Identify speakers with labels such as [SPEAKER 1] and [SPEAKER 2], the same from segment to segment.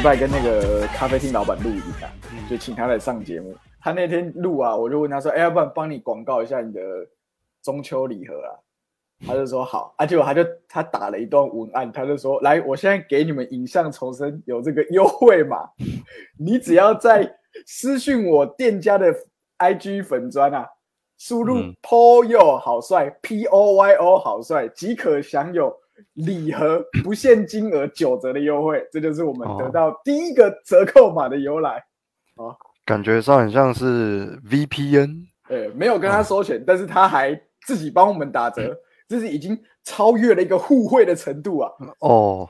[SPEAKER 1] 礼拜跟那个咖啡厅老板录一下，就请他来上节目。他那天录啊，我就问他说：“哎，要不然帮你广告一下你的中秋礼盒啊？”他就说：“好。”啊，结果他就他打了一段文案，他就说：“来，我现在给你们影像重生有这个优惠码，你只要在私讯我店家的 IG 粉砖啊，输入 POYO 好帅 P O Y O 好帅，即可享有。”礼盒不限金额九折的优惠，这就是我们得到第一个折扣码的由来。
[SPEAKER 2] 哦，感觉上很像是 VPN。
[SPEAKER 1] 呃，没有跟他收钱，但是他还自己帮我们打折，这是已经超越了一个互惠的程度啊。哦，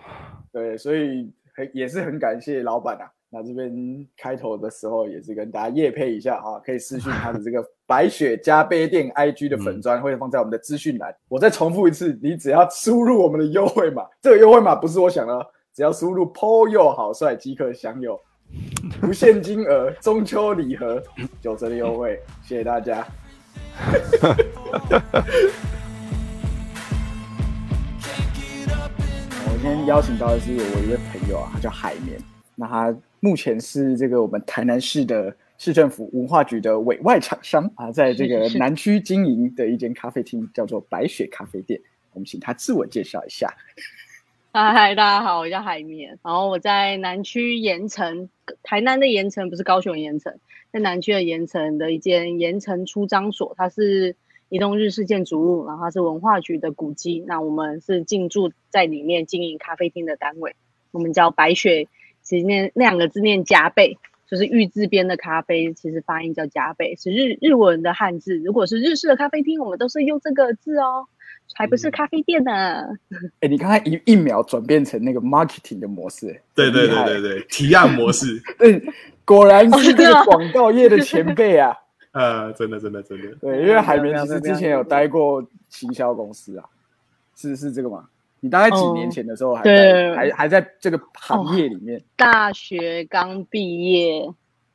[SPEAKER 1] 对，所以很也是很感谢老板啊。那这边开头的时候也是跟大家夜配一下啊，可以私讯他的这个白雪加杯店 IG 的粉砖，会放在我们的资讯栏。我再重复一次，你只要输入我们的优惠码，这个优惠码不是我想的，只要输入 POYO 好帅即可享有 不限金额中秋礼盒九折的优惠，谢谢大家。我今天邀请到的是我一位朋友啊，他叫海绵。那他目前是这个我们台南市的市政府文化局的委外厂商啊，在这个南区经营的一间咖啡厅叫做白雪咖啡店。我们请他自我介绍一下。
[SPEAKER 3] 嗨，大家好，我叫海绵，然后我在南区盐城，台南的盐城不是高雄盐城，在南区的盐城的一间盐城出张所，它是一栋日式建筑物，然后它是文化局的古迹。那我们是进驻在里面经营咖啡厅的单位，我们叫白雪。其实念那两个字念加倍，就是玉字边的咖啡，其实发音叫加倍，是日日文的汉字。如果是日式的咖啡厅，我们都是用这个字哦，还不是咖啡店呢。
[SPEAKER 1] 哎，你刚才一一秒转变成那个 marketing 的模式，
[SPEAKER 4] 对对对对对，提案模式。
[SPEAKER 1] 对，果然是这个广告业的前辈啊。
[SPEAKER 4] 呃，真的真的真的。
[SPEAKER 1] 对，因为海绵其实之前有待过行销公司啊，是是这个吗？你大概几年前的时候还在还还在这个行业里面？
[SPEAKER 3] 大学刚毕业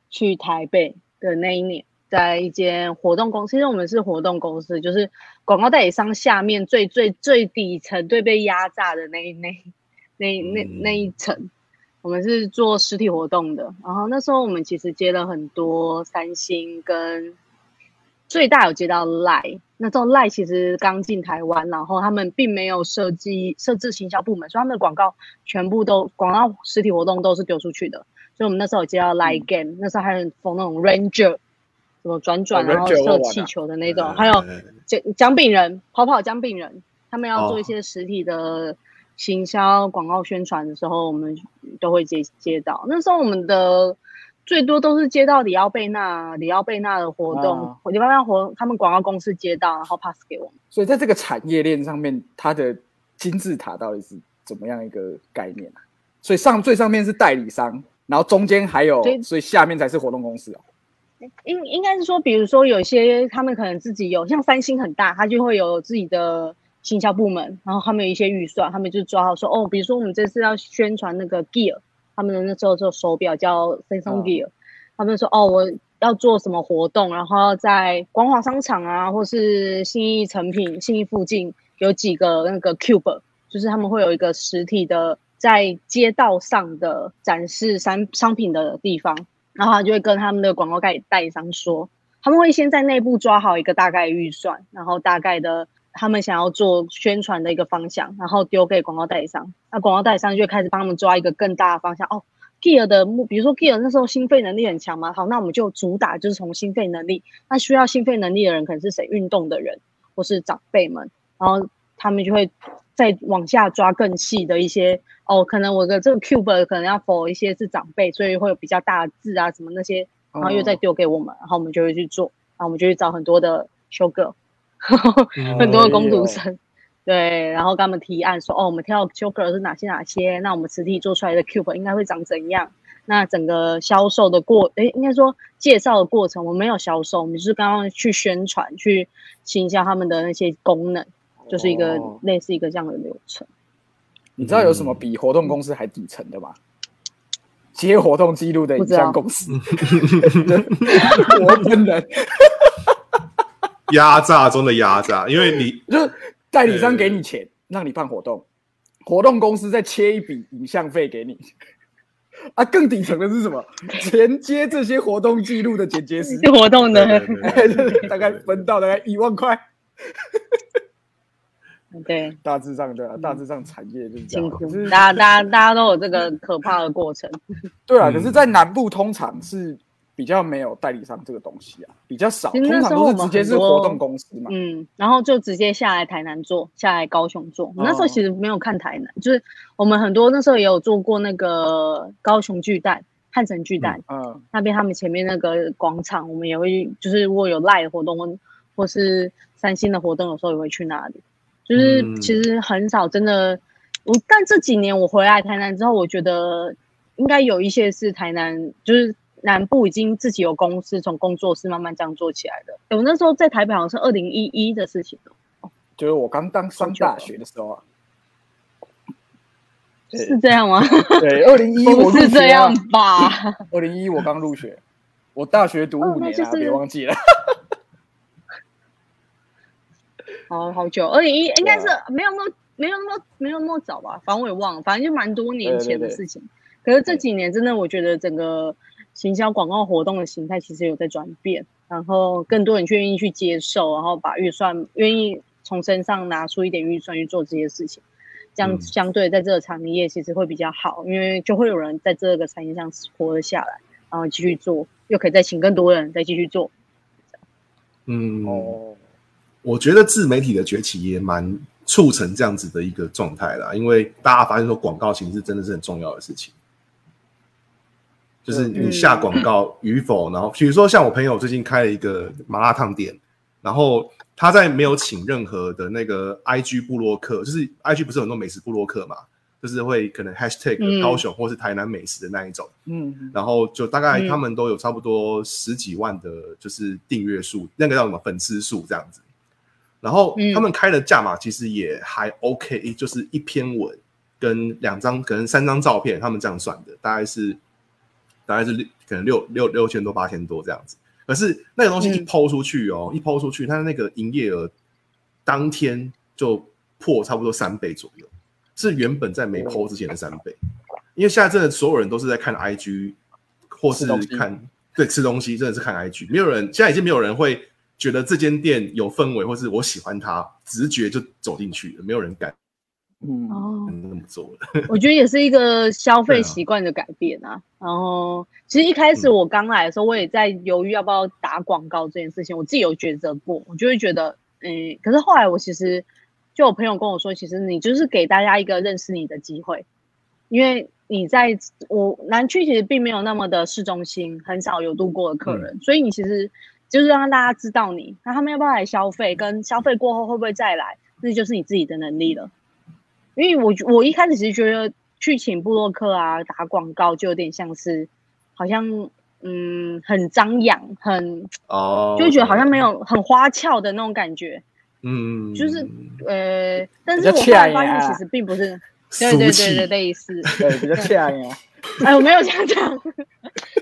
[SPEAKER 3] 去台北的那一年，在一间活动公司，因为我们是活动公司，就是广告代理商下面最最最底层、最被压榨的那一那那那那一层，我们是做实体活动的。然后那时候我们其实接了很多三星跟。最大有接到赖，那这种赖其实刚进台湾，然后他们并没有设计设置行销部门，所以他们的广告全部都广告实体活动都是丢出去的。所以我们那时候有接到赖 game，那时候还很疯那种 ranger，什么转转然后射气球的那种，还有奖奖饼人跑跑奖饼人，他们要做一些实体的行销广告宣传的时候，我们都会接接到。那时候我们的。最多都是接到里奥贝纳、里奥贝纳的活动，里奥贝纳活他们广告公司接到，然后 pass 给我们。
[SPEAKER 1] 所以在这个产业链上面，它的金字塔到底是怎么样一个概念啊？所以上最上面是代理商，然后中间还有，所以下面才是活动公司哦。
[SPEAKER 3] 应应该是说，比如说有些他们可能自己有，像三星很大，他就会有自己的行销部门，然后他们有一些预算，他们就抓好说，哦，比如说我们这次要宣传那个 Gear。他们的那时候做手表叫 Samsung Gear，他们说哦，我要做什么活动，然后在光华商场啊，或是信义成品、信义附近有几个那个 Cube，就是他们会有一个实体的在街道上的展示商商品的地方，然后他就会跟他们的广告代代理商说，他们会先在内部抓好一个大概预算，然后大概的。他们想要做宣传的一个方向，然后丢给广告代理商，那广告代理商就开始帮他们抓一个更大的方向。哦，Gear 的目，比如说 Gear 那时候心肺能力很强嘛，好，那我们就主打就是从心肺能力。那需要心肺能力的人可能是谁？运动的人或是长辈们，然后他们就会再往下抓更细的一些。哦，可能我的这个 Cube 可能要 for 一些是长辈，所以会有比较大的字啊什么那些，然后又再丢给我们，然后我们就会去做，然后我们就去找很多的修 girl。很多的工读生，对，然后跟他们提案说，哦，我们挑 Joker 是哪些哪些，那我们实体做出来的 Cube 应该会长怎样？那整个销售的过，哎，应该说介绍的过程，我们没有销售，我们就是刚刚去宣传，去行销他们的那些功能，就是一个类似一个这样的流程。
[SPEAKER 1] 你知道有什么比活动公司还底层的吗？接活动记录的一家公司，我本人。
[SPEAKER 4] 压榨中的压榨，因为你
[SPEAKER 1] 就是代理商给你钱让你办活动，活动公司再切一笔影像费给你，啊，更顶层的是什么？连接这些活动记录的剪接师，
[SPEAKER 3] 活动的，
[SPEAKER 1] 大概分到大概一万块。
[SPEAKER 3] 对，
[SPEAKER 1] 大致上对啊，大致上产业就是这样。
[SPEAKER 3] 大家大家大家都有这个可怕的过程。
[SPEAKER 1] 对啊，
[SPEAKER 4] 嗯
[SPEAKER 1] 可是，在南部通常是比较没有代理商这个东西啊，比较少，通常都是
[SPEAKER 3] 那时候我们
[SPEAKER 1] 直接是活动公司嘛。
[SPEAKER 3] 嗯，然后就直接下来台南做，下来高雄做。那时候其实没有看台南，就是我们很多那时候也有做过那个高雄巨蛋、汉城巨蛋、
[SPEAKER 1] 嗯，
[SPEAKER 3] 那边，他们前面那个广场，我们也会就是如果有赖的活动或是三星的活动，有时候也会去那里。就是
[SPEAKER 4] 嗯
[SPEAKER 3] 其实很少真的，我但这几年我回来台南之后，我觉得应该有一些是台南，就是南部已经自己有公司，从工作室慢慢这样做起来的。我那时候在台北好像是二零一一的事情哦
[SPEAKER 1] 就是我刚当上大学的时候啊，
[SPEAKER 3] 是这样吗？
[SPEAKER 1] 对，二零一 我
[SPEAKER 3] 是这样，吧？
[SPEAKER 1] 二零一我刚入学，我大学读
[SPEAKER 3] 哦
[SPEAKER 1] 五年啊，
[SPEAKER 3] 那就是
[SPEAKER 1] 别忘记了。
[SPEAKER 3] 好好久，二零一应该是没有那么没有那么没有那么早吧，反正我也忘了，反正就蛮多年前的
[SPEAKER 1] 对对对
[SPEAKER 3] 事情。可是这几年真的，我觉得整个行销广告活动的形态其实有在转变，然后更多人去愿意去接受，然后把预算愿意从身上拿出一点预算去做这些事情，这样
[SPEAKER 4] 嗯。
[SPEAKER 3] 相对在这个产业其实会比较好，因为就会有人在这个产业上活了下来，然后继续做，又可以再请更多人再继续做。
[SPEAKER 4] 嗯，
[SPEAKER 1] 哦，
[SPEAKER 4] 我觉得自媒体的崛起也蛮促成这样子的一个状态啦，因为大家发现说广告形式真的是很重要的事情，就是你下广告与否，然后比如说像我朋友最近开了一个麻辣烫店，然后他在没有请任何的那个 IG 部落客，就是 IG 不是很多美食部落客嘛，就是会可能 Hashtag
[SPEAKER 3] 嗯
[SPEAKER 4] 高雄或是台南美食的那一种。
[SPEAKER 1] 嗯，
[SPEAKER 4] 然后就大概
[SPEAKER 3] 嗯
[SPEAKER 4] 他们都有差不多十几万的，就是订阅数，那个叫什么粉丝数这样子。然后
[SPEAKER 3] 嗯
[SPEAKER 4] 他们开的价码其实也还 OK，就是一篇文跟两张可能三张照片，他们这样算的，大概是大概是六可能六六六千多八千多这样子。可是那个东西一
[SPEAKER 3] 嗯
[SPEAKER 4] 抛出去哦，一抛出去，它那个营业额当天就破差不多三倍左右，是原本在没抛之前的三倍。因为现在真的所有人都是在看 IG，或是看对吃东西，真的是看 IG，没有人现在已经没有人会觉得这间店有氛围，或是我喜欢它，直觉就走进去了，没有人敢
[SPEAKER 1] 嗯，
[SPEAKER 3] 哦，
[SPEAKER 4] 那么做了。
[SPEAKER 3] 我觉得也是一个消费习惯的改变啊。然后，其实一开始我刚来的时候，我也在犹豫要不要打广告这件事情，我自己有抉择过，我就会觉得，嗯，可是后来我其实就有朋友跟我说，其实你就是给大家一个认识你的机会，因为你在我南区其实并没有那么的市中心，很少有路过的客人，所以你其实就是让大家知道你，那他们要不要来消费，跟消费过后会不会再来，那就是你自己的能力了。因为我我一开始其实觉得去请布洛克啊打广告就有点像是，好像嗯很张扬，很
[SPEAKER 4] 哦，
[SPEAKER 3] 就觉得好像没有很花俏的那种感觉，
[SPEAKER 4] 嗯，
[SPEAKER 3] 就是呃，但是我后来发现其实并不是，对对对对，类似，
[SPEAKER 1] 对，比较恰呀。
[SPEAKER 3] 哎，我没有这样讲，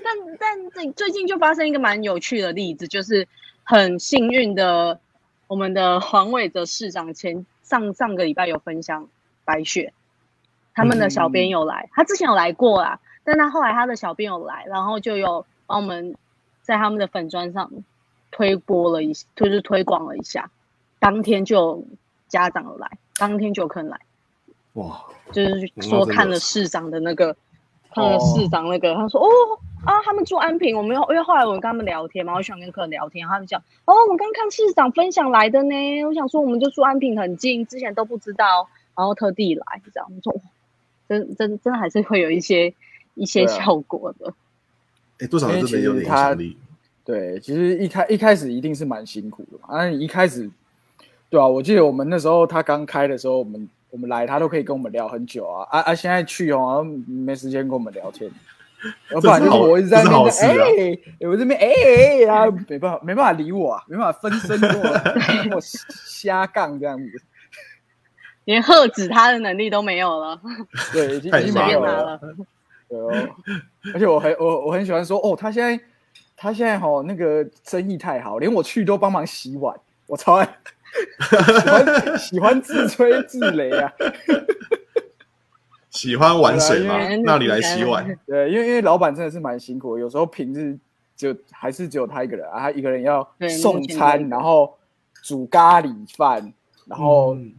[SPEAKER 3] 但但最最近就发生一个蛮有趣的例子，就是很幸运的，我们的黄伟哲市长前上上个礼拜有分享白雪，他们的小编有来，他之前有来过啦，但他后来他的小编有来，然后就有帮我们在他们的粉砖上推播了一，就是推广了一下，当天就有家长有来，当天就有客人来。
[SPEAKER 4] 哇，
[SPEAKER 3] 就是说看了市长的那个，看了市长那个，他说哦啊，他们住安平，我们因为后来我跟他们聊天嘛，我喜欢跟客人聊天，他们讲哦，我刚看市长分享来的呢，我想说我们就住安平很近，之前都不知道，然后特地来这样，我说，真真真的还是会有一些一些效果的，
[SPEAKER 4] 哎，多少真的有点影响力。
[SPEAKER 1] 对，其实一开一开始一定是蛮辛苦的嘛。啊，你一开始，对啊，我记得我们那时候他刚开的时候，我们我们来他都可以跟我们聊很久啊啊啊！现在去哦，好像没时间跟我们聊天，要不然就是我一直在那边哎、我这边哎哎，然后没办法没办法理我啊，没办法分身跟我跟我瞎杠这样子。
[SPEAKER 3] 连喝止他的能力都没有了，
[SPEAKER 1] 对，已经
[SPEAKER 4] 太
[SPEAKER 1] 已经没有了。
[SPEAKER 3] 了，
[SPEAKER 1] 对哦，而且我很我我很喜欢说哦，他现在他现在哈、那个生意太好，连我去都帮忙洗碗，我超爱喜欢喜欢自吹自擂啊。
[SPEAKER 4] 喜欢玩水吗？那里来洗碗。
[SPEAKER 1] 对，因为因为老板真的是蛮辛苦的，有时候平日就还是只有他一个人啊，他一个人要送餐，然后煮咖喱饭，然后
[SPEAKER 4] 嗯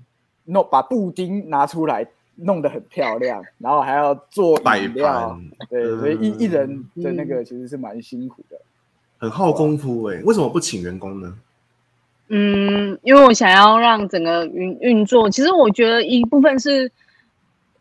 [SPEAKER 1] 弄把布丁拿出来弄得很漂亮，然后还要做
[SPEAKER 4] 摆
[SPEAKER 1] 饮料
[SPEAKER 4] 盘，
[SPEAKER 1] 对，所以一
[SPEAKER 4] 嗯
[SPEAKER 1] 一人的那个其实是蛮辛苦的。
[SPEAKER 4] 很耗功夫哎、为什么不请员工呢？
[SPEAKER 3] 嗯，因为我想要让整个运运作，其实我觉得一部分是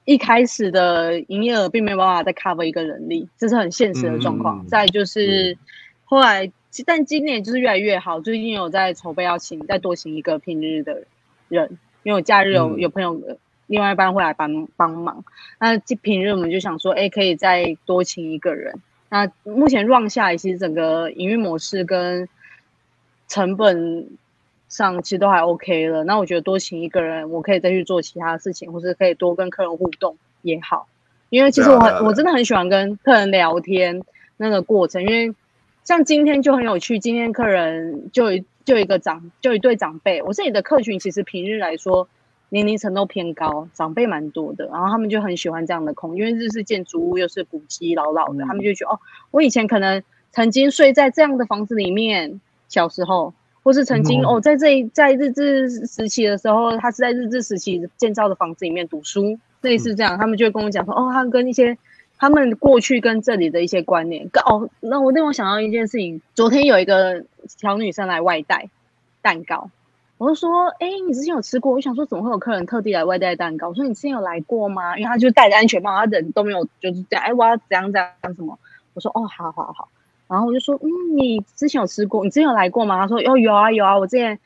[SPEAKER 3] 一开始的营业额并没有办法再 cover 一个人力，这是很现实的状况。
[SPEAKER 4] 嗯
[SPEAKER 3] 再就是后来，但今年就是越来越好，最近有在筹备要请再多请一个平日的人，因为我假日有、
[SPEAKER 4] 嗯
[SPEAKER 3] 有朋友呃另外一班会来帮帮忙。那这平日我们就想说，哎，可以再多请一个人。那目前 run 下来，其实整个营运模式跟成本上其实都还 OK 了。那我觉得多请一个人，我可以再去做其他事情，或是可以多跟客人互动也好。因为其实我很、我真的很喜欢跟客人聊天那个过程，因为像今天就很有趣，今天客人就一就一个长就一对长辈，我这里的客群其实平日来说年龄层都偏高，长辈蛮多的，然后他们就很喜欢这样的空，因为日式建筑物又是古迹老老的，
[SPEAKER 1] 嗯。
[SPEAKER 3] 他们就觉得哦，我以前可能曾经睡在这样的房子里面，小时候，或是曾经、
[SPEAKER 4] 嗯。
[SPEAKER 3] 哦，在这一在日治时期的时候，他是在日治时期建造的房子里面读书，类似这样，他们就会跟我讲说，哦，他跟一些他们过去跟这里的一些观念，哦，那我令我想到一件事情，昨天有一个小女生来外带蛋糕。我就说，哎、你之前有吃过？我想说，怎么会有客人特地来外带蛋糕？我说你之前有来过吗？因为他就戴着安全帽，他人都没有，就是这样，哎，我要怎样怎样什么？我说，哦，好好好。然后我就说，嗯，你之前有吃过？你之前有来过吗？他说，哦，有啊有啊，我之前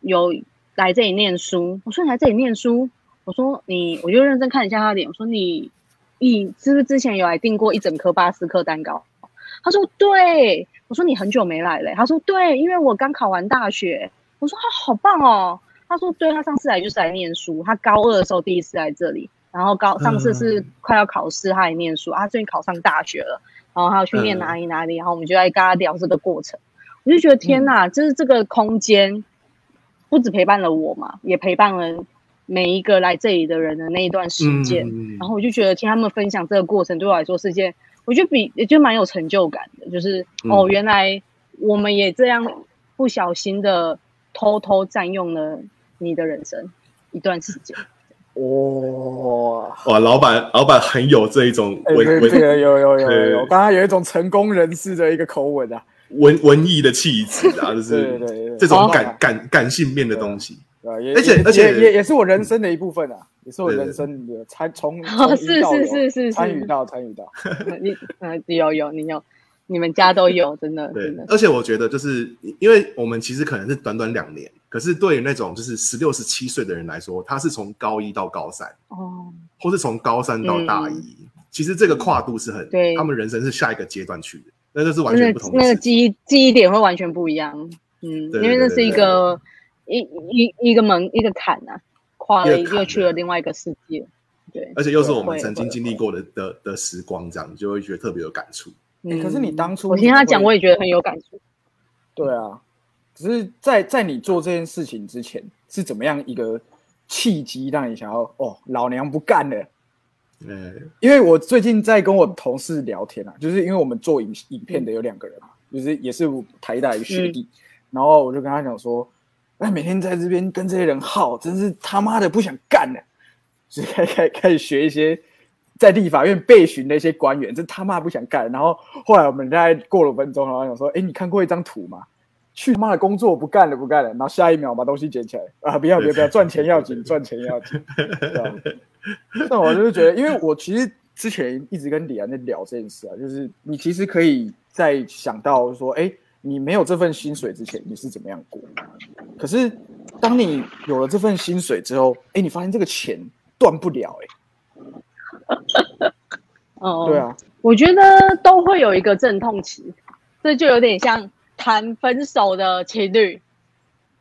[SPEAKER 3] 有来这里念书。我说你来这里念书？我说你，我就认真看一下他的脸。我说你，你是不是之前有来订过一整颗巴斯克蛋糕？他说对。我说你很久没来了。他说对，因为我刚考完大学。我说他、好棒哦。他说对，他上次来就是来念书，他高二的时候第一次来这里，然后高上次是快要考试，他来念书，他最近考上大学了，然后他要去念哪里哪里，然后我们就在跟他聊这个过程。我就觉得天哪，就是这个空间不止陪伴了我嘛，也陪伴了每一个来这里的人的那一段时间。
[SPEAKER 4] 嗯
[SPEAKER 3] 然后我就觉得听他们分享这个过程，对我来说是一件，我觉得比也就蛮有成就感的。就是、
[SPEAKER 4] 嗯
[SPEAKER 3] 哦，原来我们也这样不小心的偷偷占用了你的人生一段时间。
[SPEAKER 1] 哇，
[SPEAKER 4] 哇，老板老板很有这一种
[SPEAKER 1] 哎、
[SPEAKER 4] 文文
[SPEAKER 1] 这这个有有有有刚刚有一种成功人士的一个口吻啊，
[SPEAKER 4] 文文艺的气质啊，就是 这种感感感性面的东西。而且而且
[SPEAKER 1] 也也也是我人生的一部分啊，也是我人生的参从
[SPEAKER 3] 哦是是是是
[SPEAKER 1] 参与到参与到，
[SPEAKER 3] 你嗯有有你有，你们家都有，真的
[SPEAKER 4] 对
[SPEAKER 3] 真的，。
[SPEAKER 4] 而且我觉得就是因为我们其实可能是短短两年，可是对于那种就是十六、十七岁的人来说，他是从高一到高三，
[SPEAKER 3] 哦，
[SPEAKER 4] 或是从高三到大一，其实这个跨度是很，他们人生是下一个阶段去的，那这是完全不同的
[SPEAKER 3] 那个。记忆记忆点会完全不一样。嗯，因为那是一个一一一个门一个坎啊，跨了
[SPEAKER 4] 一个坎
[SPEAKER 3] 又去了另外一个世界。对，
[SPEAKER 4] 而且又是我们曾经
[SPEAKER 3] 会
[SPEAKER 4] 经历过的的的时光，这样你就会觉得特别有感触。
[SPEAKER 1] 嗯可是你
[SPEAKER 3] 嗯
[SPEAKER 1] 当初
[SPEAKER 3] 我听他讲，我也觉得很有感触。
[SPEAKER 1] 对啊，只是在在你做这件事情之前，是怎么样一个契机让你想要哦，老娘不干了？
[SPEAKER 4] 嗯，
[SPEAKER 1] 因为我最近在跟我同事聊天啊，就是因为我们做影影片的有两个人嘛，就是也是台大一个学弟，然后我就跟他讲说，哎，每天在这边跟这些人耗，真是他妈的不想干了，就 是开开开始学一些在立法院被询的一些官员，这他妈不想干。然后后来我们大概过了五分钟，然后想说，哎，你看过一张图吗？去他妈的工作不干了不干了，然后下一秒把东西捡起来啊！不要不要不要，赚钱要紧，赚钱要紧？那我就是觉得，因为我其实之前一直跟李安在聊这件事啊，就是你其实可以在想到说，哎，你没有这份薪水之前你是怎么样过？可是当你有了这份薪水之后，哎，你发现这个钱断不了、哎，
[SPEAKER 3] 哦，
[SPEAKER 1] 对，啊，
[SPEAKER 3] 我觉得都会有一个阵痛期，这就有点像谈分手的情侣，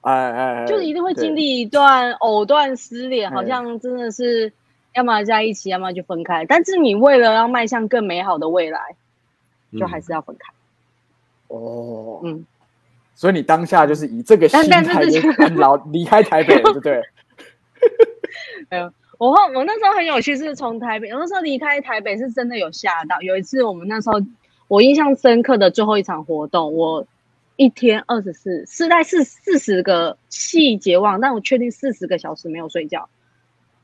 [SPEAKER 1] 哎哎哎，
[SPEAKER 3] 就一定会经历一段藕断丝连，好
[SPEAKER 1] 嗯
[SPEAKER 3] 像真的是要么在一起，要么就分开。但是你为了要迈向更美好的未来，就还是要分开。
[SPEAKER 1] 哦，
[SPEAKER 3] 嗯，
[SPEAKER 1] 所以你当下就是以这个心态就 安老离开台北，对不对？
[SPEAKER 3] 我后我那时候很有趣，是从台北，我那时候离开台北是真的有吓到。有一次我们那时候我印象深刻的最后一场活动，我一天二十四是在四四十个细节忘，但我确定四十个小时没有睡觉，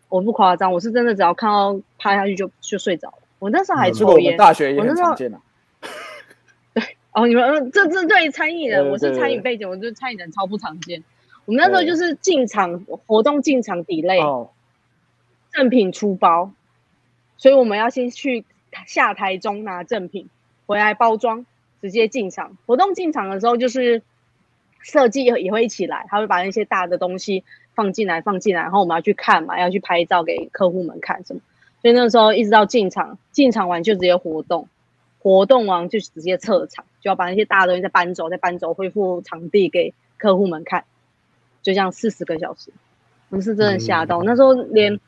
[SPEAKER 3] 我不夸张，我是真的只要看到趴下去就就睡着了。我那时候还抽烟，
[SPEAKER 1] 大学也
[SPEAKER 3] 我那时候
[SPEAKER 1] 很常见啊。
[SPEAKER 3] 哦，你们嗯这这对餐饮人，我是餐饮背景，我觉得餐饮人超不常见。我们那时候就是进场活动进场抵类，
[SPEAKER 1] 哦，
[SPEAKER 3] 赠品出包，所以我们要先去下台中拿赠品，回来包装，直接进场。活动进场的时候，就是设计也也会一起来，他会把那些大的东西放进来，放进来，然后我们要去看嘛，要去拍照给客户们看什么。所以那时候一直到进场，进场完就直接活动，活动完就直接撤场，就要把那些大的东西再搬走，再搬走，恢复场地给客户们看，就这样四十个小时，我是真的吓到。那时候连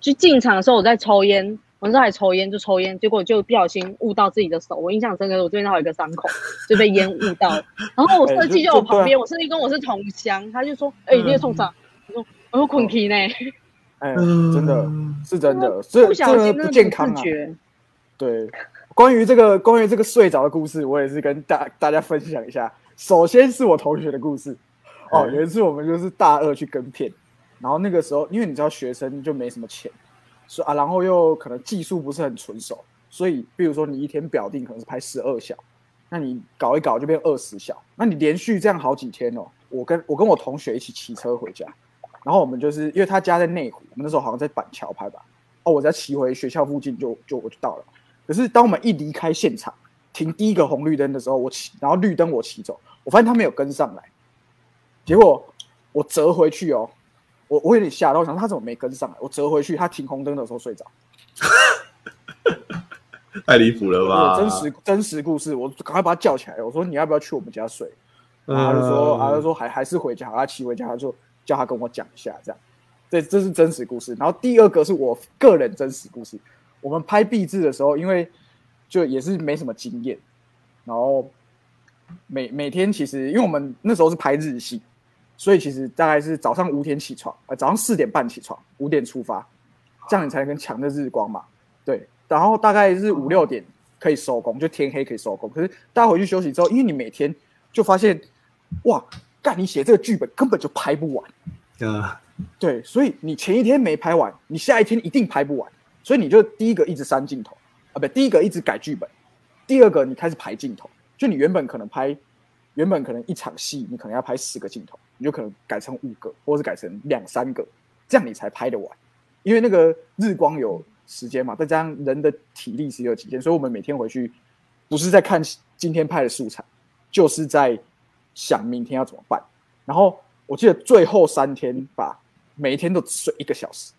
[SPEAKER 3] 就进场的时候我在抽烟，我那时候还抽烟就抽烟，结果就不小心捂到自己的手，我印象深刻，我这边还有一个伤口，就被烟捂到了。然后我
[SPEAKER 1] 哎
[SPEAKER 3] 设计
[SPEAKER 1] 就
[SPEAKER 3] 我旁边，我设计跟我是同乡，他就说：“哎、你也冲啥？”我说：“我说困体呢。”
[SPEAKER 1] 哎，
[SPEAKER 4] 嗯
[SPEAKER 1] 真的是真的，这
[SPEAKER 3] 不小
[SPEAKER 1] 这个不
[SPEAKER 3] 心真的
[SPEAKER 1] 健康啊。
[SPEAKER 3] 自觉。
[SPEAKER 1] 对，关于这个关于这个睡着的故事，我也是跟大大家分享一下。首先是我同学的故事。哦，
[SPEAKER 4] 嗯
[SPEAKER 1] 有一次我们就是大二去跟片，然后那个时候因为你知道学生就没什么钱，所以啊，然后又可能技术不是很纯熟，所以比如说你一天表定可能是拍十二小，那你搞一搞就变二十小，那你连续这样好几天哦。我跟我跟我同学一起骑车回家，然后我们就是因为他家在内湖，我们那时候好像在板桥拍吧，哦，我在骑回学校附近就就我就到了。可是当我们一离开现场，停第一个红绿灯的时候，我骑，然后绿灯我骑走，我发现他没有跟上来，结果我折回去哦，我我有点吓到，我想说他怎么没跟上来？我折回去，他停红灯的时候睡着。
[SPEAKER 4] 太离谱了吧？
[SPEAKER 1] 真实真实故事，我赶快把他叫起来，我说你要不要去我们家睡？然后他就说，他就说还还是回家，他骑回家，他就叫他跟我讲一下，这样。这这是真实故事。然后第二个是我个人真实故事。我们拍壁纸的时候，因为就也是没什么经验，然后每每天其实因为我们那时候是拍日系，所以其实大概是早上五点起床，呃，早上四点半起床，五点出发，这样你才能抢着日光嘛。对，然后大概是五六点可以收工，就天黑可以收工。可是大家回去休息之后，因为你每天就发现，哇，干你写这个剧本根本就拍不完，
[SPEAKER 4] 啊，
[SPEAKER 1] 对，所以你前一天没拍完，你下一天一定拍不完，所以你就第一个一直删镜头啊，不，第一个一直改剧本，第二个你开始排镜头，就你原本可能拍，原本可能一场戏你可能要拍十个镜头，你就可能改成五个，或是改成两三个，这样你才拍得完，因为那个日光有时间嘛，再加上人的体力是有极限，所以我们每天回去不是在看今天拍的素材，就是在想明天要怎么办。然后我记得最后三天吧，每一天都只睡一个小时，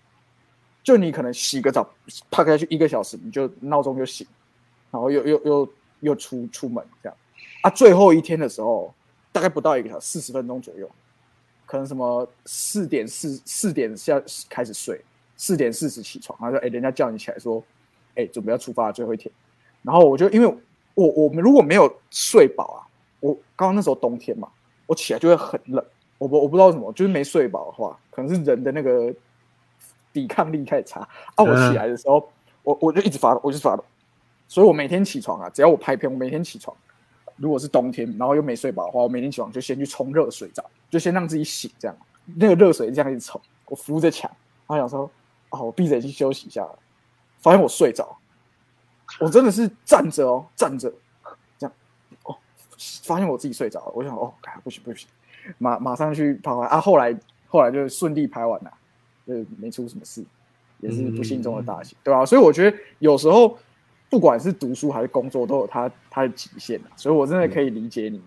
[SPEAKER 1] 就你可能洗个澡，趴下去一个小时，你就闹钟就醒，然后又又又又出出门这样。啊，最后一天的时候，大概不到一个小时，四十分钟左右，可能什么四点四四点下开始睡，四点四十起床，然后说哎，人家叫你起来说，哎，准备要出发最后一天，然后我就因为我我们如果没有睡饱啊，我刚刚那时候冬天嘛，我起来就会很冷，我不我不知道什么，就是没睡饱的话，可能是人的那个抵抗力太差。啊。我起来的时候，我我就一直发抖，我就发抖，所以我每天起床啊，只要我拍片，我每天起床，如果是冬天，然后又没睡饱的话，我每天起床就先去冲热水澡，就先让自己醒，这样。那个热水这样一直冲，我扶着墙，然后想说，哦，我闭着眼睛休息一下，发现我睡着，我真的是站着哦，站着这样，哦，发现我自己睡着了，我想哦，哎不行不行，马马上去拍完啊，后来后来就顺利拍完了，就是没出什么事，也是不幸中的大幸，对吧、所以我觉得有时候不管是读书还是工作，都有它它的极限啊，所以我真的可以理解你，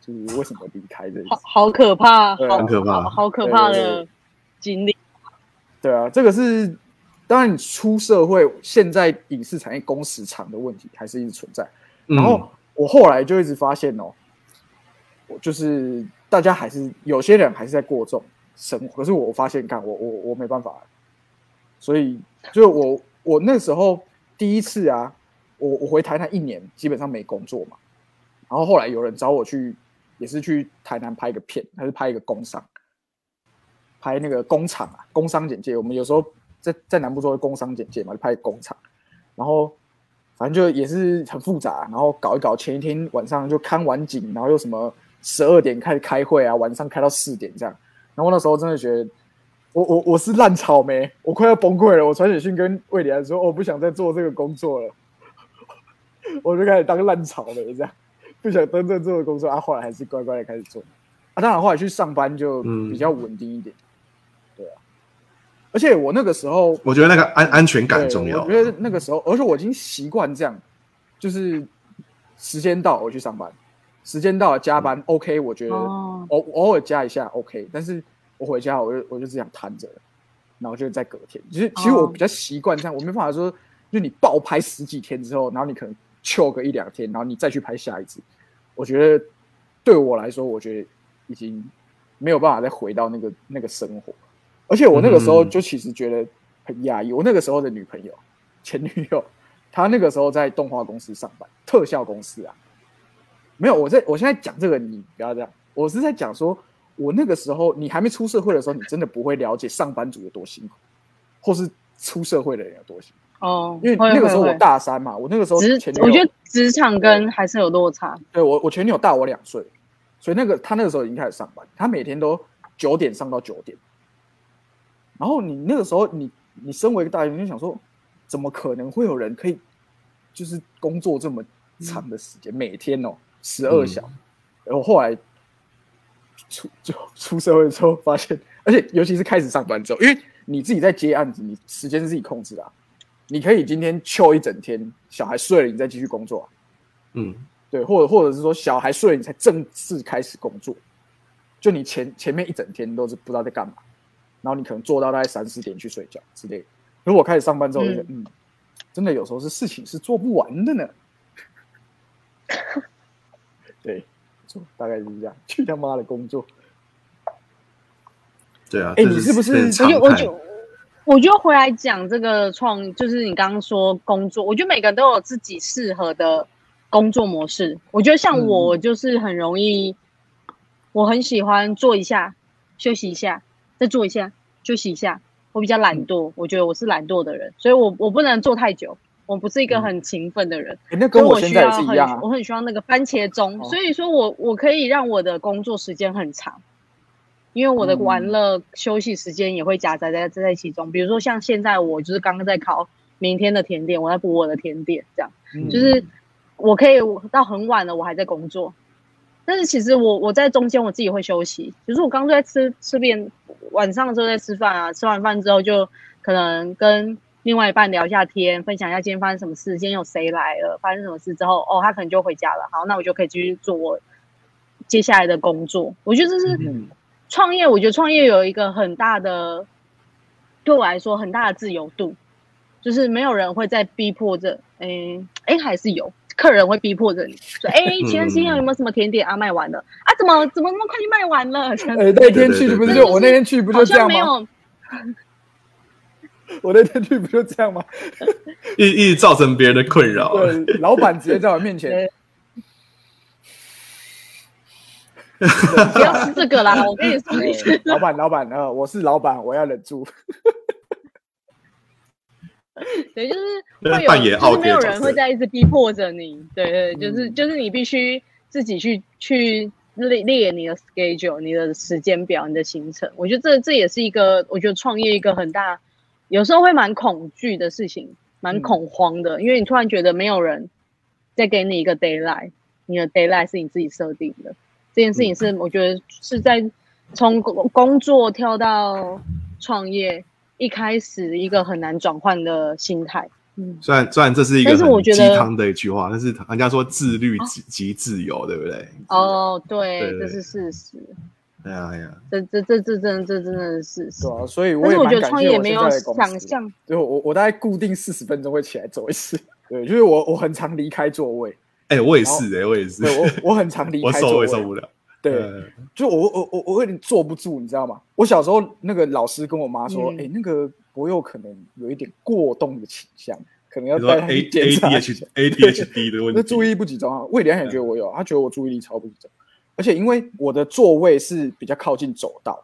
[SPEAKER 1] 就是为什么离开这里
[SPEAKER 3] 好好可怕，好
[SPEAKER 4] 很可怕
[SPEAKER 3] 好好可怕的经历。
[SPEAKER 1] 对啊，这个是当然，你出社会，现在影视产业工时长的问题还是一直存在。然后我后来就一直发现哦，我就是大家还是有些人还是在过这种生活，可是我发现，干我我我没办法，所以就我我那时候第一次啊，我我回台南一年，基本上没工作嘛，然后后来有人找我去，也是去台南拍一个片，还是拍一个工商。拍那个工厂啊，工商简介，我们有时候在在南部做工商简介嘛，就拍工厂，然后反正就也是很复杂，然后搞一搞，前一天晚上就看完景，然后又什么十二点开始开会啊，晚上开到四点这样，然后那时候真的觉得。我我我是烂草莓，我快要崩溃了。我传简讯跟魏廉说，我不想再做这个工作了，我就开始当烂草莓这样，不想真正做的工作啊。后来还是乖乖的开始做啊。当然后来去上班就比较稳定一点，对啊。而且我那个时候，
[SPEAKER 4] 我觉得那个安安全感重要。
[SPEAKER 1] 我觉得那个时候，而且我已经习惯这样，就是时间到我去上班，时间到了加班 OK，我觉得偶偶尔加一下 OK，但是。我回家，我就我就只想瘫着，然后就在隔天。其实其实我比较习惯这样，我没办法说，就你爆拍十几天之后，然后你可能休个一两天，然后你再去拍下一次。我觉得对我来说，我觉得已经没有办法再回到那个那个生活。而且我那个时候就其实觉得很压抑。我那个时候的女朋友，前女友，她那个时候在动画公司上班，特效公司啊。没有，我在我现在讲这个，你不要这样。我是在讲说。我那个时候，你还没出社会的时候，你真的不会了解上班族有多辛苦，或是出社会的人有多辛
[SPEAKER 3] 苦哦。
[SPEAKER 1] 因为那个时候我大三嘛，我那个时候前
[SPEAKER 3] 我觉得职场跟还是有落差。
[SPEAKER 1] 对我，我前女友大我两岁，所以那个他那个时候已经开始上班，他每天都九点上到九点。然后你那个时候，你你身为一个大学生，就想说，怎么可能会有人可以就是工作这么长的时间，每天哦十二小，然后后来。出就出社会之后发现，而且尤其是开始上班之后，因为你自己在接案子，你时间是自己控制的，你可以今天休一整天，小孩睡了你再继续工作，
[SPEAKER 4] 嗯，
[SPEAKER 1] 对，或者或者是说小孩睡了你才正式开始工作，就你前前面一整天都是不知道在干嘛，然后你可能做到大概三四点去睡觉之类。如果开始上班之后，就觉得嗯，真的有时候是事情是做不完的呢，对。大概就是这样，去他妈的工作。
[SPEAKER 4] 对啊，
[SPEAKER 1] 哎，你是不是？
[SPEAKER 3] 我就我就我就回来讲这个创，就是你刚刚说工作，我觉得每个人都有自己适合的工作模式。我觉得像我就是很容易，我很喜欢做一下，休息一下，再做一下，休息一下。我比较懒惰，我觉得我是懒惰的人，所以我我不能做太久。我不是一个很勤奋的人，
[SPEAKER 1] 那跟我现在是一样。
[SPEAKER 3] 我很需要那个番茄钟，所以说我我可以让我的工作时间很长，因为我的玩乐休息时间也会夹杂在在其中。比如说像现在我就是刚刚在考明天的甜点，我在补我的甜点，这样就是我可以到很晚了我还在工作，但是其实我我在中间我自己会休息，比如说我刚刚在吃吃便晚上的时候在吃饭啊，吃完饭之后就可能跟。另外一半聊一下天，分享一下今天发生什么事，今天有谁来了，发生什么事之后，哦，他可能就回家了。好，那我就可以继续做我接下来的工作。我觉得这是创业，我觉得创业有一个很大的，对我来说很大的自由度，就是没有人会再逼迫着，哎哎，还是有客人会逼迫着你说，哎，今天今天有没有什么甜点啊？卖完了啊？怎么怎么那么快就卖完了？
[SPEAKER 1] 哎，那天去不是就我那天去不就这样吗？我那天去不就这样吗？
[SPEAKER 4] 一一直造成别人的困扰。
[SPEAKER 1] 对，老板直接在我面前，
[SPEAKER 3] 不要是这个啦！我跟你说，
[SPEAKER 1] 老板，老板，呃，我是老板，我要忍住。
[SPEAKER 3] 对，就是会有，就是没有人会在一直逼迫着你。对对，就是就是你必须自己去去列列你的 schedule，你的时间表，你的行程。我觉得这这也是一个，我觉得创业一个很大。有时候会蛮恐惧的事情，蛮恐慌的，因为你突然觉得没有人再给你一个 d a y l i g h t 你的 d a y l i g h t 是你自己设定的。这件事情是我觉得是在从工工作跳到创业一开始一个很难转换的心态。
[SPEAKER 4] 嗯，虽然虽然这是一个很鸡汤的一句话，但是人家说自律即即自由，对不对？
[SPEAKER 3] 哦，对，这是事实。
[SPEAKER 4] 哎呀哎呀，
[SPEAKER 3] 这这这这真这真的是
[SPEAKER 1] 对啊，所以
[SPEAKER 3] 我也我觉得
[SPEAKER 1] 创
[SPEAKER 3] 业没有想象，
[SPEAKER 1] 对我我大概固定四十分钟会起来走一次，对，就是我我很常离开座位，
[SPEAKER 4] 哎，我也是哎，我也是，
[SPEAKER 1] 我我很常离开座
[SPEAKER 4] 位，受不了，
[SPEAKER 1] 对，就我我我我有点坐不住，你知道吗？我小时候那个老师跟我妈说，哎，那个我有可能有一点过动的倾向，可能要带他去检查一下
[SPEAKER 4] ADHD 的问题，
[SPEAKER 1] 那注意力不集中啊。魏良也觉得我有，他觉得我注意力超不集中。而且因为我的座位是比较靠近走道，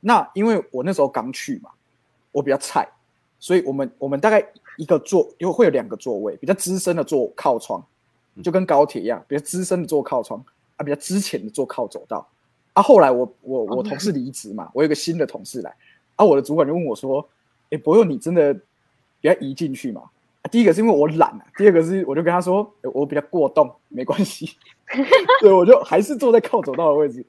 [SPEAKER 1] 那因为我那时候刚去嘛，我比较菜，所以我们我们大概一个座又会有两个座位，比较资深的坐靠窗，就跟高铁一样，比较资深的坐靠窗啊，比较之前的坐靠走道。啊，后来我我我同事离职嘛，我有个新的同事来，啊，我的主管就问我说：“哎，博佑，你真的比较移进去吗？”第一个是因为我懒啊，第二个是我就跟他说：“我比较过动，没关系。”对，我就还是坐在靠走道的位置。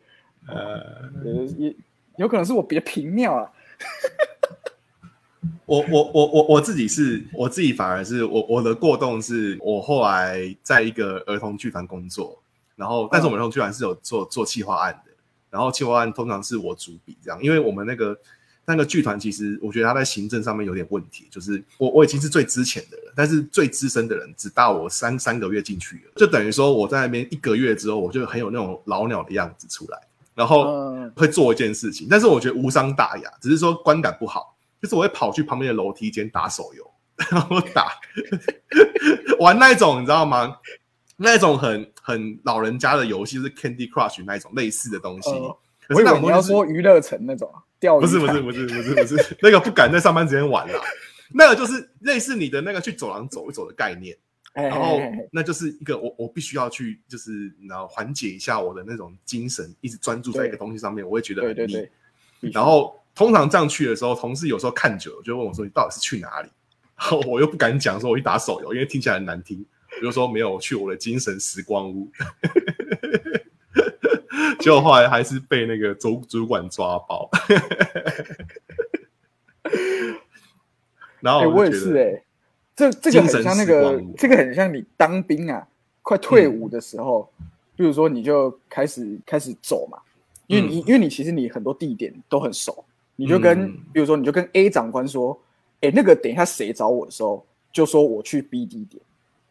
[SPEAKER 1] 呃，也有可能是我比较平尿啊。
[SPEAKER 4] 我我我我我自己是，我自己反而是我我的过动是，我后来在一个儿童剧团工作，然后但是我们儿童剧团是有做做企划案的，然后企划案通常是我主笔这样，因为我们那个那个剧团其实我觉得他在行政上面有点问题，就是我我已经是最之前的人，但是最资深的人只大我三三个月进去了，就等于说我在那边一个月之后，我就很有那种老鸟的样子出来，然后会做一件事情，但是我觉得无伤大雅，只是说观感不好。就是我会跑去旁边的楼梯间打手游，然后打 玩那种你知道吗？那种很很老人家的游戏，是 Candy Crush 那种类似的东西。
[SPEAKER 1] 我以为你要说娱乐城那种钓鱼，
[SPEAKER 4] 不是不是不是不是不是 那个不敢在上班时间玩了。那个就是类似你的那个去走廊走一走的概念，然后那就是一个我我必须要去就是然后缓解一下我的那种精神，一直专注在一个东西上面，我会觉得很腻。然后。通常这样去的时候，同事有时候看久了就问我说：“你到底是去哪里？”然后我又不敢讲说我去打手游，因为听起来很难听。我就说没有去我的精神时光屋。结果后来还是被那个主主管抓包。然后
[SPEAKER 1] 我也是哎，这这个很像那个，这个很像你当兵啊，快退伍的时候，比如说你就开始开始走嘛，因为你因为你其实你很多地点都很熟。你就跟，比如说，你就跟 A 长官说，哎，那个等一下谁找我的时候，就说我去 B 地点。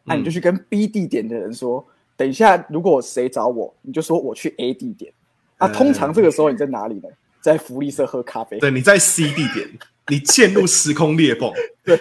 [SPEAKER 1] 那你就去跟 B 地点的人说，等一下如果谁找我，你就说我去 A 地点。啊，通常这个时候你在哪里呢？在福利社喝咖啡。
[SPEAKER 4] 对，你在 C 地点。你陷入时空裂缝。
[SPEAKER 1] 对，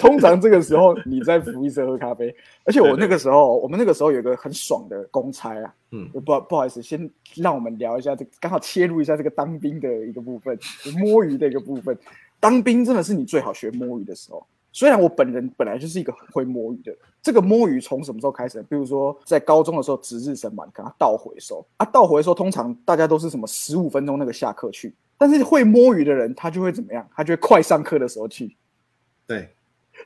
[SPEAKER 1] 通常这个时候你在福利社喝咖啡，而且我那个时候，我们那个时候有个很爽的公差啊。嗯，不不好意思，先让我们聊一下这，刚好切入一下这个当兵的一个部分，摸鱼的一个部分。当兵真的是你最好学摸鱼的时候。虽然我本人本来就是一个很会摸鱼的，这个摸鱼从什么时候开始？比如说在高中的时候值日生嘛，可能倒回收啊，倒回收通常大家都是什么十五分钟那个下课去。但是会摸鱼的人，他就会怎么样？他就会快上课的时候去。
[SPEAKER 4] 对，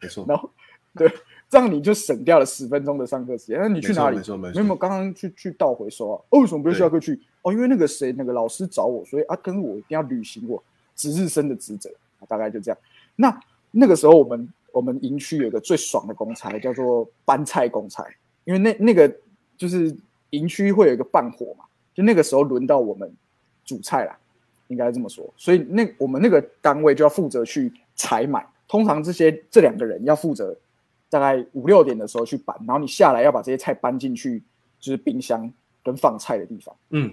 [SPEAKER 4] 没错。
[SPEAKER 1] 然后，对，这样你就省掉了十分钟的上课时间。那你去哪里？
[SPEAKER 4] 没错，没
[SPEAKER 1] 错。没有，刚刚去去倒回收啊。哦，为什么不下课去？哦，因为那个谁，那个老师找我，所以啊，跟我一定要履行我值日生的职责。大概就这样。那那个时候，我们我们营区有一个最爽的公差，叫做搬菜公差。因为那那个就是营区会有一个办火嘛，就那个时候轮到我们煮菜啦。应该这么说，所以那我们那个单位就要负责去采买。通常这些这两个人要负责，大概五六点的时候去搬，然后你下来要把这些菜搬进去，就是冰箱跟放菜的地方。嗯，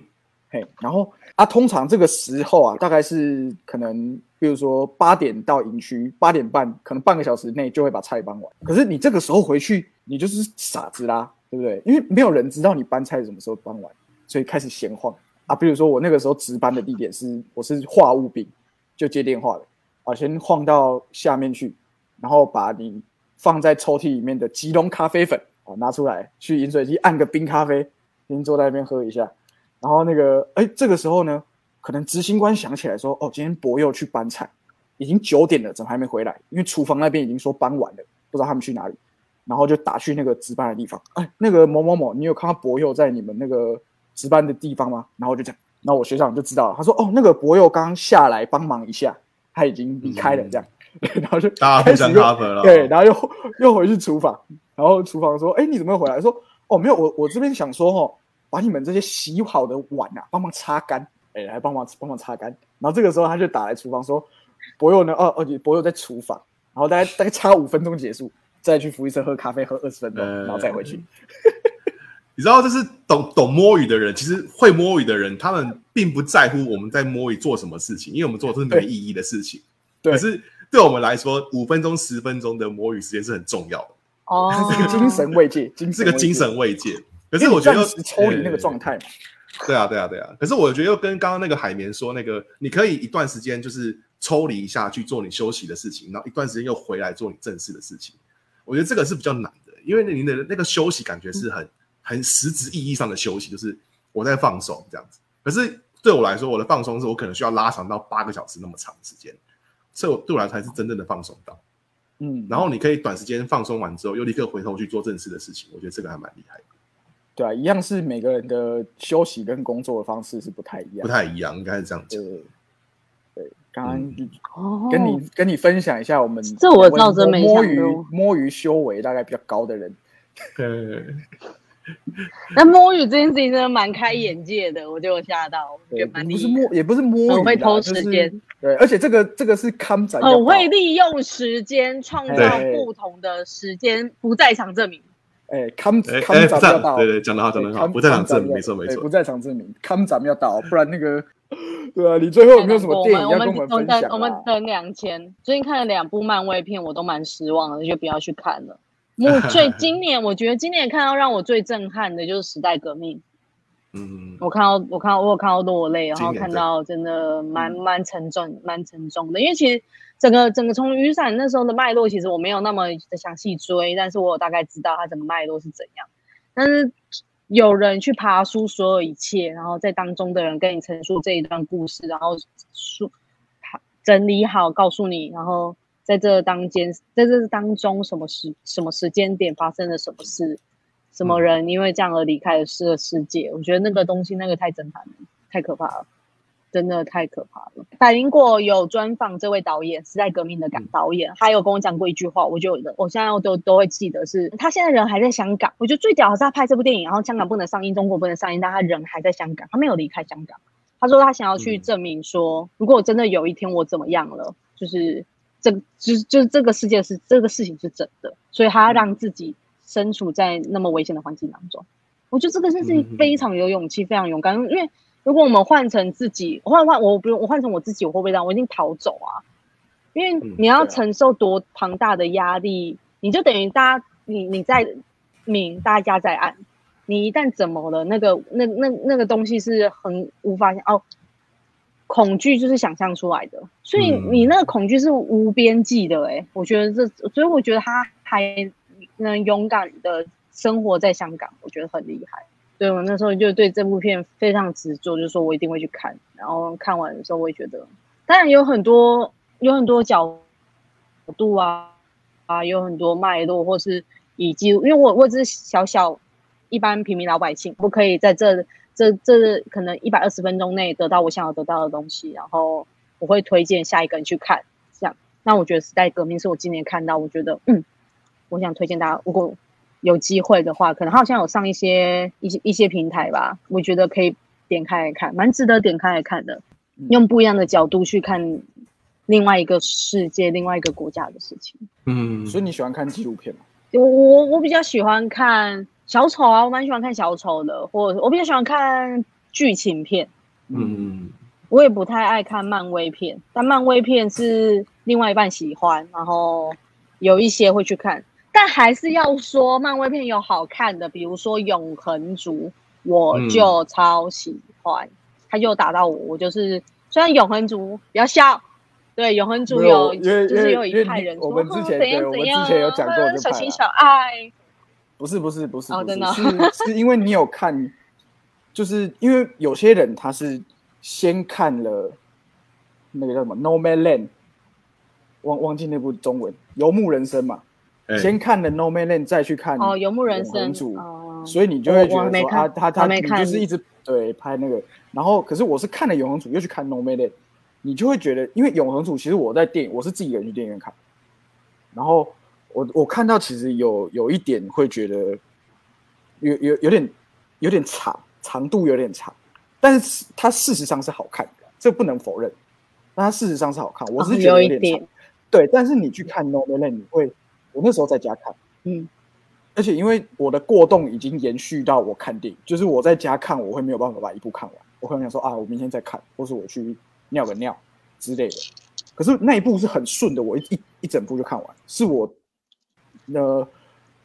[SPEAKER 1] 嘿，然后啊，通常这个时候啊，大概是可能，比如说八点到营区，八点半可能半个小时内就会把菜搬完。可是你这个时候回去，你就是傻子啦，对不对？因为没有人知道你搬菜什么时候搬完，所以开始闲晃。啊，比如说我那个时候值班的地点是，我是话务兵，就接电话的啊，先晃到下面去，然后把你放在抽屉里面的吉隆咖啡粉啊拿出来，去饮水机按个冰咖啡，先坐在那边喝一下，然后那个哎，这个时候呢，可能执行官想起来说，哦，今天博佑去搬菜，已经九点了，怎么还没回来？因为厨房那边已经说搬完了，不知道他们去哪里，然后就打去那个值班的地方，哎，那个某某某，你有看到博佑在你们那个？值班的地方吗？然后就这样，然后我学长就知道了。他说：“哦，那个博佑刚下来帮忙一下，他已经离开了。”这样，然后就开始
[SPEAKER 4] 了。
[SPEAKER 1] 对，然后又又回去厨房，然后厨房说：“哎，你怎么又回来？”说：“哦，没有，我我这边想说，哦，把你们这些洗好的碗啊，帮忙擦干。哎，来帮忙帮忙擦干。”然后这个时候他就打来厨房说：“博友呢？哦哦，博友在厨房。然后大概大概差五分钟结束，再去福利社喝咖啡，喝二十分钟，然后再回去。”
[SPEAKER 4] 你知道，这是懂懂摸鱼的人，其实会摸鱼的人，他们并不在乎我们在摸鱼做什么事情，因为我们做的是没意义的事情。可是对我们来说，五分钟、十分钟的摸鱼时间是很重要的。
[SPEAKER 3] 哦，
[SPEAKER 1] 这个精神慰藉，
[SPEAKER 4] 这个精神慰藉。可是我觉得
[SPEAKER 1] 抽离那个状态嘛。
[SPEAKER 4] 对啊，对啊，对啊。可是我觉得又跟刚刚那个海绵说，那个你可以一段时间就是抽离一下去做你休息的事情，然后一段时间又回来做你正式的事情。我觉得这个是比较难的，因为你的那个休息感觉是很很实质意义上的休息，就是我在放松这样子。可是对我来说，我的放松是我可能需要拉长到八个小时那么长时间，这对我来说才是真正的放松到。
[SPEAKER 1] 嗯，
[SPEAKER 4] 然后你可以短时间放松完之后，又立刻回头去做正式的事情，我觉得这个还蛮厉害的。
[SPEAKER 1] 对啊，一样是每个人的休息跟工作的方式是不太一样，
[SPEAKER 4] 不太一样，应该是这样讲。
[SPEAKER 1] 对对，刚刚
[SPEAKER 3] 哦，
[SPEAKER 1] 跟你跟你分享一下，我们
[SPEAKER 3] 这我知道真没
[SPEAKER 1] 摸鱼
[SPEAKER 3] 想
[SPEAKER 1] 摸鱼修为大概比较高的人，
[SPEAKER 4] 对，
[SPEAKER 3] 那摸鱼这件事情真的蛮开眼界的，我就有吓到，我觉，得蛮。
[SPEAKER 1] 不是摸也不是摸鱼啦，
[SPEAKER 3] 很会偷
[SPEAKER 1] 就是
[SPEAKER 3] 时间
[SPEAKER 1] 对，而且这个这个是看展
[SPEAKER 3] 很会利用时间创造不同的时间不在场证明。
[SPEAKER 1] 哎，看
[SPEAKER 4] 哎
[SPEAKER 1] 看
[SPEAKER 4] 哎不在
[SPEAKER 1] 展要到，
[SPEAKER 4] 对对讲得好讲得好不在场证明没错没错。
[SPEAKER 1] 不在场证明，康展要到，不然那个，对啊，你最后有没有什么电影
[SPEAKER 3] 我们
[SPEAKER 1] 要跟
[SPEAKER 3] 我们等
[SPEAKER 1] 分享啊？
[SPEAKER 3] 我们等两千，最近看了两部漫威片，我都蛮失望的，就不要去看了。我最 今年我觉得今年看到让我最震撼的就是时代革命，
[SPEAKER 4] 嗯，
[SPEAKER 3] 我看到我看到我有看到落泪，然后看到真的蛮蛮沉重蛮沉重的，因为其实整个整个从雨伞那时候的脉络，其实我没有那么的详细追，但是我有大概知道它整个脉络是怎样。但是有人去爬书所有一切，然后在当中的人跟你陈述这一段故事，然后书整理好告诉你，然后在这当间在这当中什么时什么时间点发生了什么事，什么人因为这样而离开了这个世界，我觉得那个东西那个太震撼了，太可怕了。真的太可怕了。百灵果有专访这位导演，时代革命的感导演，他有跟我讲过一句话，我就我现在都都会记得是，他现在人还在香港。我觉得最屌的是他拍这部电影，然后香港不能上映，中国不能上映，但他人还在香港，他没有离开香港。他说他想要去证明说，如果真的有一天我怎么样了，就是这就是就是这个世界是这个事情是真的，所以他要让自己身处在那么危险的环境当中。我觉得这个事情非常有勇气，非常勇敢，因为。如果我们换成自己，换换我不用我换成我自己，我会不会这样？我一定逃走啊！因为你要承受多庞大的压力，你就等于大家你你在明，大家在暗。你一旦怎么了，那个那那那个东西是很无法哦，恐惧就是想象出来的，所以你那个恐惧是无边际的哎、我觉得这，所以我觉得他还能勇敢的生活在香港，我觉得很厉害。对我那时候就对这部片非常执着，就是说我一定会去看。然后看完的时候，我也觉得，当然有很多有很多角度啊啊，有很多脉络，或是以及因为我我只是小小一般平民老百姓，不可以在这这这可能一百二十分钟内得到我想要得到的东西。然后我会推荐下一个人去看，这样。那我觉得《时代革命》是我今年看到，我觉得嗯，我想推荐大家，如果。有机会的话，可能好像有上一些一些一些平台吧，我觉得可以点开来看，蛮值得点开来看的，用不一样的角度去看另外一个世界、另外一个国家的事情。
[SPEAKER 4] 嗯，
[SPEAKER 1] 所以你喜欢看纪录片吗？
[SPEAKER 3] 我我我比较喜欢看小丑啊，我蛮喜欢看小丑的，或我比较喜欢看剧情片。
[SPEAKER 4] 嗯，
[SPEAKER 3] 我也不太爱看漫威片，但漫威片是另外一半喜欢，然后有一些会去看。但还是要说，漫威片有好看的，比如说《永恒族》，我就超喜欢。他就打到我，我就是虽然《永恒族》比较笑，对《永恒族》有就是有一派人
[SPEAKER 1] 我们之前
[SPEAKER 3] 怎样怎样，
[SPEAKER 1] 之前有讲过这
[SPEAKER 3] 小情小爱。
[SPEAKER 1] 不是不是不是
[SPEAKER 3] 哦，真的
[SPEAKER 1] 是是因为你有看，就是因为有些人他是先看了那个叫什么《No Man Land》，忘忘记那部中文《游牧人生》嘛。先看了《No Man Land》，再去看
[SPEAKER 3] 哦，《游牧人生》
[SPEAKER 1] 哦，所以你就会觉得说啊，他他
[SPEAKER 3] 你
[SPEAKER 1] 就是一直对拍那个，然后可是我是看了《永恒主》，又去看《No Man Land》，你就会觉得，因为《永恒主》其实我在电影，我是自己一个人去电影院看，然后我我看到其实有有一点会觉得有有有点有点长，长度有点长，但是它事实上是好看的，这不能否认，但它事实上是好看，我是觉得有点长，对，但是你去看《No Man Land》，你会。我那时候在家看，
[SPEAKER 3] 嗯，
[SPEAKER 1] 而且因为我的过动已经延续到我看电影，就是我在家看，我会没有办法把一部看完，我可能想说啊，我明天再看，或是我去尿个尿之类的。可是那一部是很顺的，我一一一整部就看完，是我呃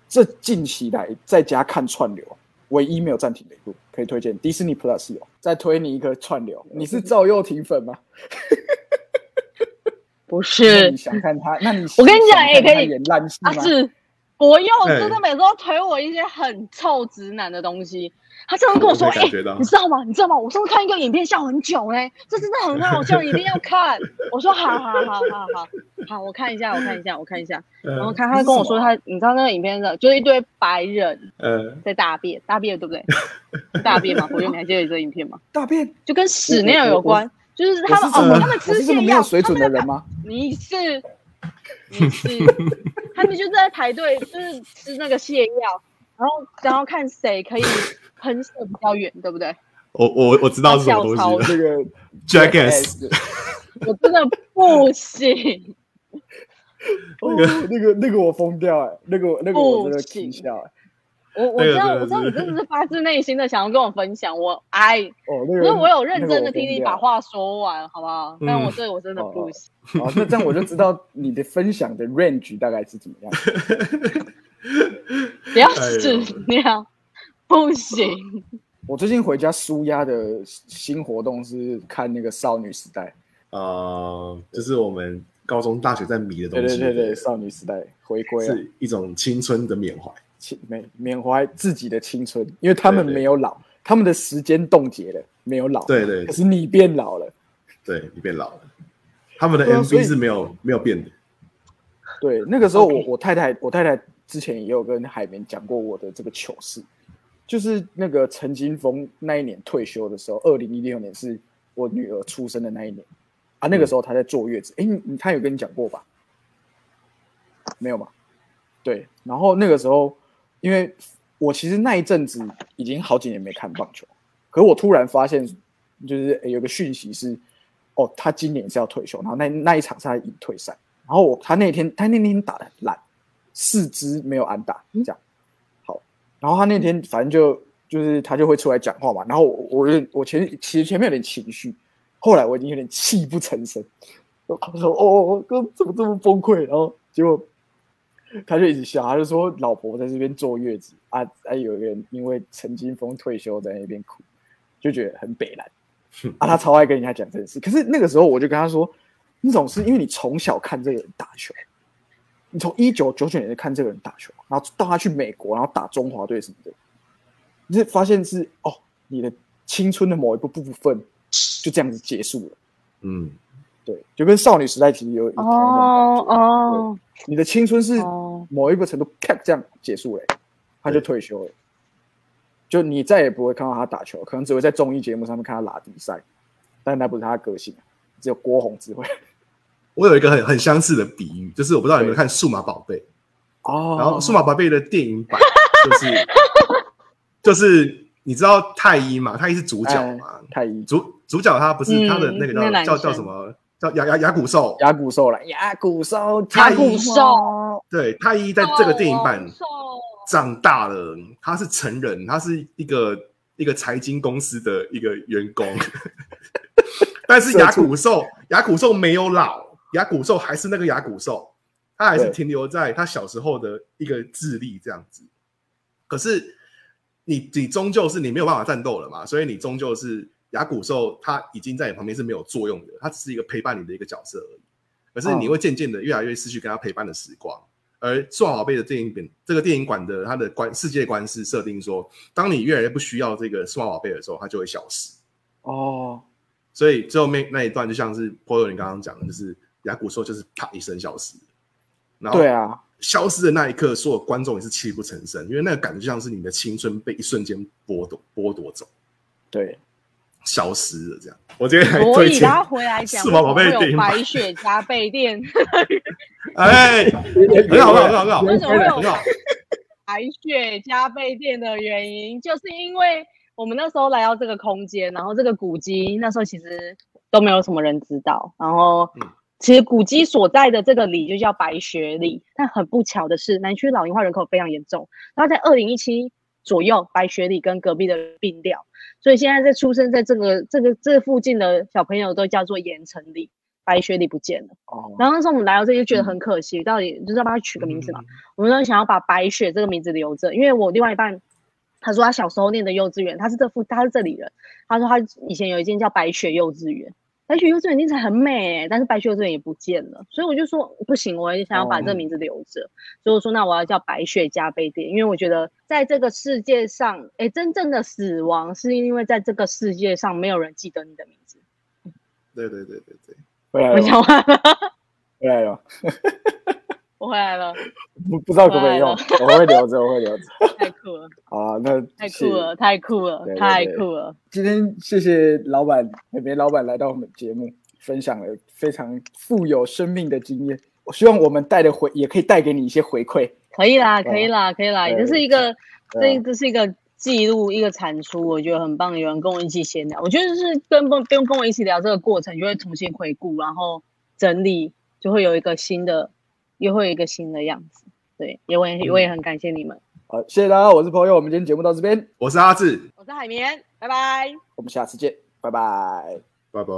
[SPEAKER 1] 这近期来在家看串流唯一没有暂停的一部。可以推荐。迪士尼 Plus 有，再推你一个串流。你是赵又廷粉吗？那
[SPEAKER 3] 不是
[SPEAKER 1] 你，想看他？那你
[SPEAKER 3] 我跟你讲也可以
[SPEAKER 1] 他演烂戏吗？
[SPEAKER 3] 啊是，博佑
[SPEAKER 4] 哎
[SPEAKER 3] 真的每次都推我一些很臭直男的东西。他常常跟我说：“哎、你知道吗？你知道吗？我上次看一个影片笑很久哎、这真的很好笑，一定要看。”我说：“好好好好好好，我看一下，我看一下，我看一下。”然后
[SPEAKER 4] 嗯
[SPEAKER 3] 看他跟我说他，你知道那个影片的，就是一堆白人
[SPEAKER 4] 嗯，
[SPEAKER 3] 在大便，大便对不对？大便嘛？博佑，你还记得这个影片吗？
[SPEAKER 1] 大便，
[SPEAKER 3] 就跟屎那样有关，就是他们哦，他们吃泻药，
[SPEAKER 1] 没有水准的
[SPEAKER 3] 他们
[SPEAKER 1] 人吗？
[SPEAKER 3] 你是 你是，他们就在排队，就是吃那个泻药，然后然后看谁可以喷射比较远，对不对？
[SPEAKER 4] 我我我知道是什么东西了
[SPEAKER 1] 这个
[SPEAKER 4] Jackass，
[SPEAKER 3] 我真的不行，
[SPEAKER 1] 哦，那个那个我疯掉哎，那个那个我真的气笑哎。
[SPEAKER 3] 我我知道我知道你真的是 发自内心的想要跟我分享，我爱，
[SPEAKER 1] 哦，那个
[SPEAKER 3] 因为我有认真的听你把话说完，好不好？但我这个我真的不行，
[SPEAKER 1] 好，那这样我就知道你的分享的 range 大概是怎么样。
[SPEAKER 3] 不要
[SPEAKER 4] 哎呦
[SPEAKER 3] 屎尿，不行。
[SPEAKER 1] 我最近回家舒压的新活动是看那个少女时代，
[SPEAKER 4] 呃，就是我们高中、大学在迷的东西，
[SPEAKER 1] 对对对，少女时代回归啊，
[SPEAKER 4] 是一种青春的缅怀。
[SPEAKER 1] 青缅缅怀自己的青春，因为他们没有老，他们的时间冻结了，没有老，
[SPEAKER 4] 对对。
[SPEAKER 1] 可是你变老了，
[SPEAKER 4] 对你变老了，他们的 MV 是没有没有变的。
[SPEAKER 1] 对，那个时候我我太太我太太之前也有跟海绵讲过我的这个糗事，就是那个陈金峰那一年退休的时候，二零一六年是我女儿出生的那一年。啊，那个时候她在坐月子，诶，你你她有跟你讲过吧？没有吧？对，然后那个时候，因为我其实那一阵子已经好几年没看棒球，可是我突然发现，就是诶有个讯息是，哦，他今年是要退休，然后那那一场是他已退赛，然后我他那天他那天打的很烂，四肢没有安打这样，好，然后他那天反正就就是他就会出来讲话嘛，然后我我前其实前面有点情绪，后来我已经有点泣不成声，我说哦，哥怎么这么崩溃，然后结果他就一直笑，他就说老婆在这边坐月子啊啊，有一个人因为陈金峰退休在那边哭，就觉得很北蓝。啊，他超爱跟人家讲这件事。可是那个时候我就跟他说，那种是因为你从小看这个人打球，你从一九九九年就看这个人打球，然后到他去美国，然后打中华队什么的，你就发现是哦，你的青春的某一个部分就这样子结束了。
[SPEAKER 4] 嗯，
[SPEAKER 1] 对，就跟少女时代其实有
[SPEAKER 3] 哦哦
[SPEAKER 1] 你的青春是
[SPEAKER 3] 哦，
[SPEAKER 1] 某一个程度咔这样结束了、他就退休了，就你再也不会看到他打球，可能只会在综艺节目上面看他拉比赛，但那不是他的个性，只有郭宏只会。
[SPEAKER 4] 我有一个很很相似的比喻，就是我不知道有没有看《数码宝贝》，
[SPEAKER 1] 哦，
[SPEAKER 4] 然后《数码宝贝》的电影版 就是就是你知道太一嘛？太一是主角嘛？
[SPEAKER 1] 哎太一
[SPEAKER 4] 主主角他不是
[SPEAKER 3] 嗯
[SPEAKER 4] 他的那个叫、叫叫什么？叫牙牙牙骨兽。
[SPEAKER 1] 牙骨兽了，牙骨兽，
[SPEAKER 3] 牙骨兽
[SPEAKER 4] 对，太一在这个电影版
[SPEAKER 3] 瘦
[SPEAKER 4] 长大了，他是成人，他是一个一个财经公司的一个员工，但是牙骨兽牙骨兽没有老，牙骨兽还是那个牙骨兽，他还是停留在他小时候的一个智力这样子。可是你你终究是你没有办法战斗了嘛，所以你终究是牙骨兽，它已经在你旁边是没有作用的，它只是一个陪伴你的一个角色而已。可是你会渐渐的越来越失去跟他陪伴的时光。而《数码宝贝》的电影本，这个电影馆的它的观世界观是设定说，当你越来越不需要这个数码宝贝的时候，它就会消失。
[SPEAKER 1] 哦，
[SPEAKER 4] 所以最后面那一段就像是 p o 你刚刚讲的，就是雅古兽就是啪一声消失，然后
[SPEAKER 1] 对啊，
[SPEAKER 4] 消失的那一刻，所有观众也是泣不成声，因为那个感觉就像是你的青春被一瞬间剥夺剥夺走，
[SPEAKER 1] 对，
[SPEAKER 4] 消失了这样。我今天还
[SPEAKER 3] 所
[SPEAKER 4] 推荐
[SPEAKER 3] 以拉回来讲，
[SPEAKER 4] 数码宝贝
[SPEAKER 3] 有
[SPEAKER 4] 电影版。
[SPEAKER 3] 白雪加倍电，
[SPEAKER 4] 哎，很好，很好，很好，
[SPEAKER 3] 为什么会有。白雪加倍电的原因，就是因为我们那时候来到这个空间，然后这个古迹那时候其实都没有什么人知道，然后
[SPEAKER 4] 嗯。
[SPEAKER 3] 其实古迹所在的这个里就叫白雪里，但很不巧的是，南区老龄化人口非常严重，然后在二零一七左右，白雪里跟隔壁的并掉，所以现在在出生在这个这个这附近的小朋友都叫做盐城里，白雪里不见了。
[SPEAKER 1] 哦，
[SPEAKER 3] 然后那时候我们来到这里就觉得很可惜，到底就是要帮他取个名字嘛？我们都想要把白雪这个名字留着，因为我另外一半他说他小时候念的幼稚园，他是这附他是这里人。他说他以前有一间叫白雪幼稚园，白雪幼稚园听起来很美、欸，但是白雪幼稚园也不见了，所以我就说不行，我也想要把这个名字留着。所以我说那我要叫白雪加倍店，因为我觉得在这个世界上，哎、真正的死亡是因为在这个世界上没有人记得你的名字。
[SPEAKER 4] 对对对对对，
[SPEAKER 3] 我
[SPEAKER 1] 回来了，
[SPEAKER 3] 讲完了，
[SPEAKER 1] 回来了，
[SPEAKER 3] 我回来了，
[SPEAKER 1] 不不知道可不可以用，我会留着，我会留着。
[SPEAKER 3] 太酷了，
[SPEAKER 1] 好啊，那
[SPEAKER 3] 太酷了，太酷了太酷了。
[SPEAKER 1] 今天谢谢老板美美老板来到我们节目，分享了非常富有生命的经验。我希望我们带的回也可以带给你一些回馈。
[SPEAKER 3] 可以啦，可以啦，可以啦，
[SPEAKER 1] 对
[SPEAKER 3] 这是一个，这这是一个记录，一个产出，我觉得很棒。有人跟我一起闲聊，我觉得是跟不不用跟我一起聊这个过程，就会重新回顾，然后整理，就会有一个新的，又会有一个新的样子。对，也我也我也很感谢你们。
[SPEAKER 1] 好，谢谢大家，我是朋友，我们今天节目到这边，
[SPEAKER 4] 我是阿志，
[SPEAKER 3] 我是海绵，拜拜。
[SPEAKER 1] 我们下次见，拜拜。
[SPEAKER 4] 拜拜。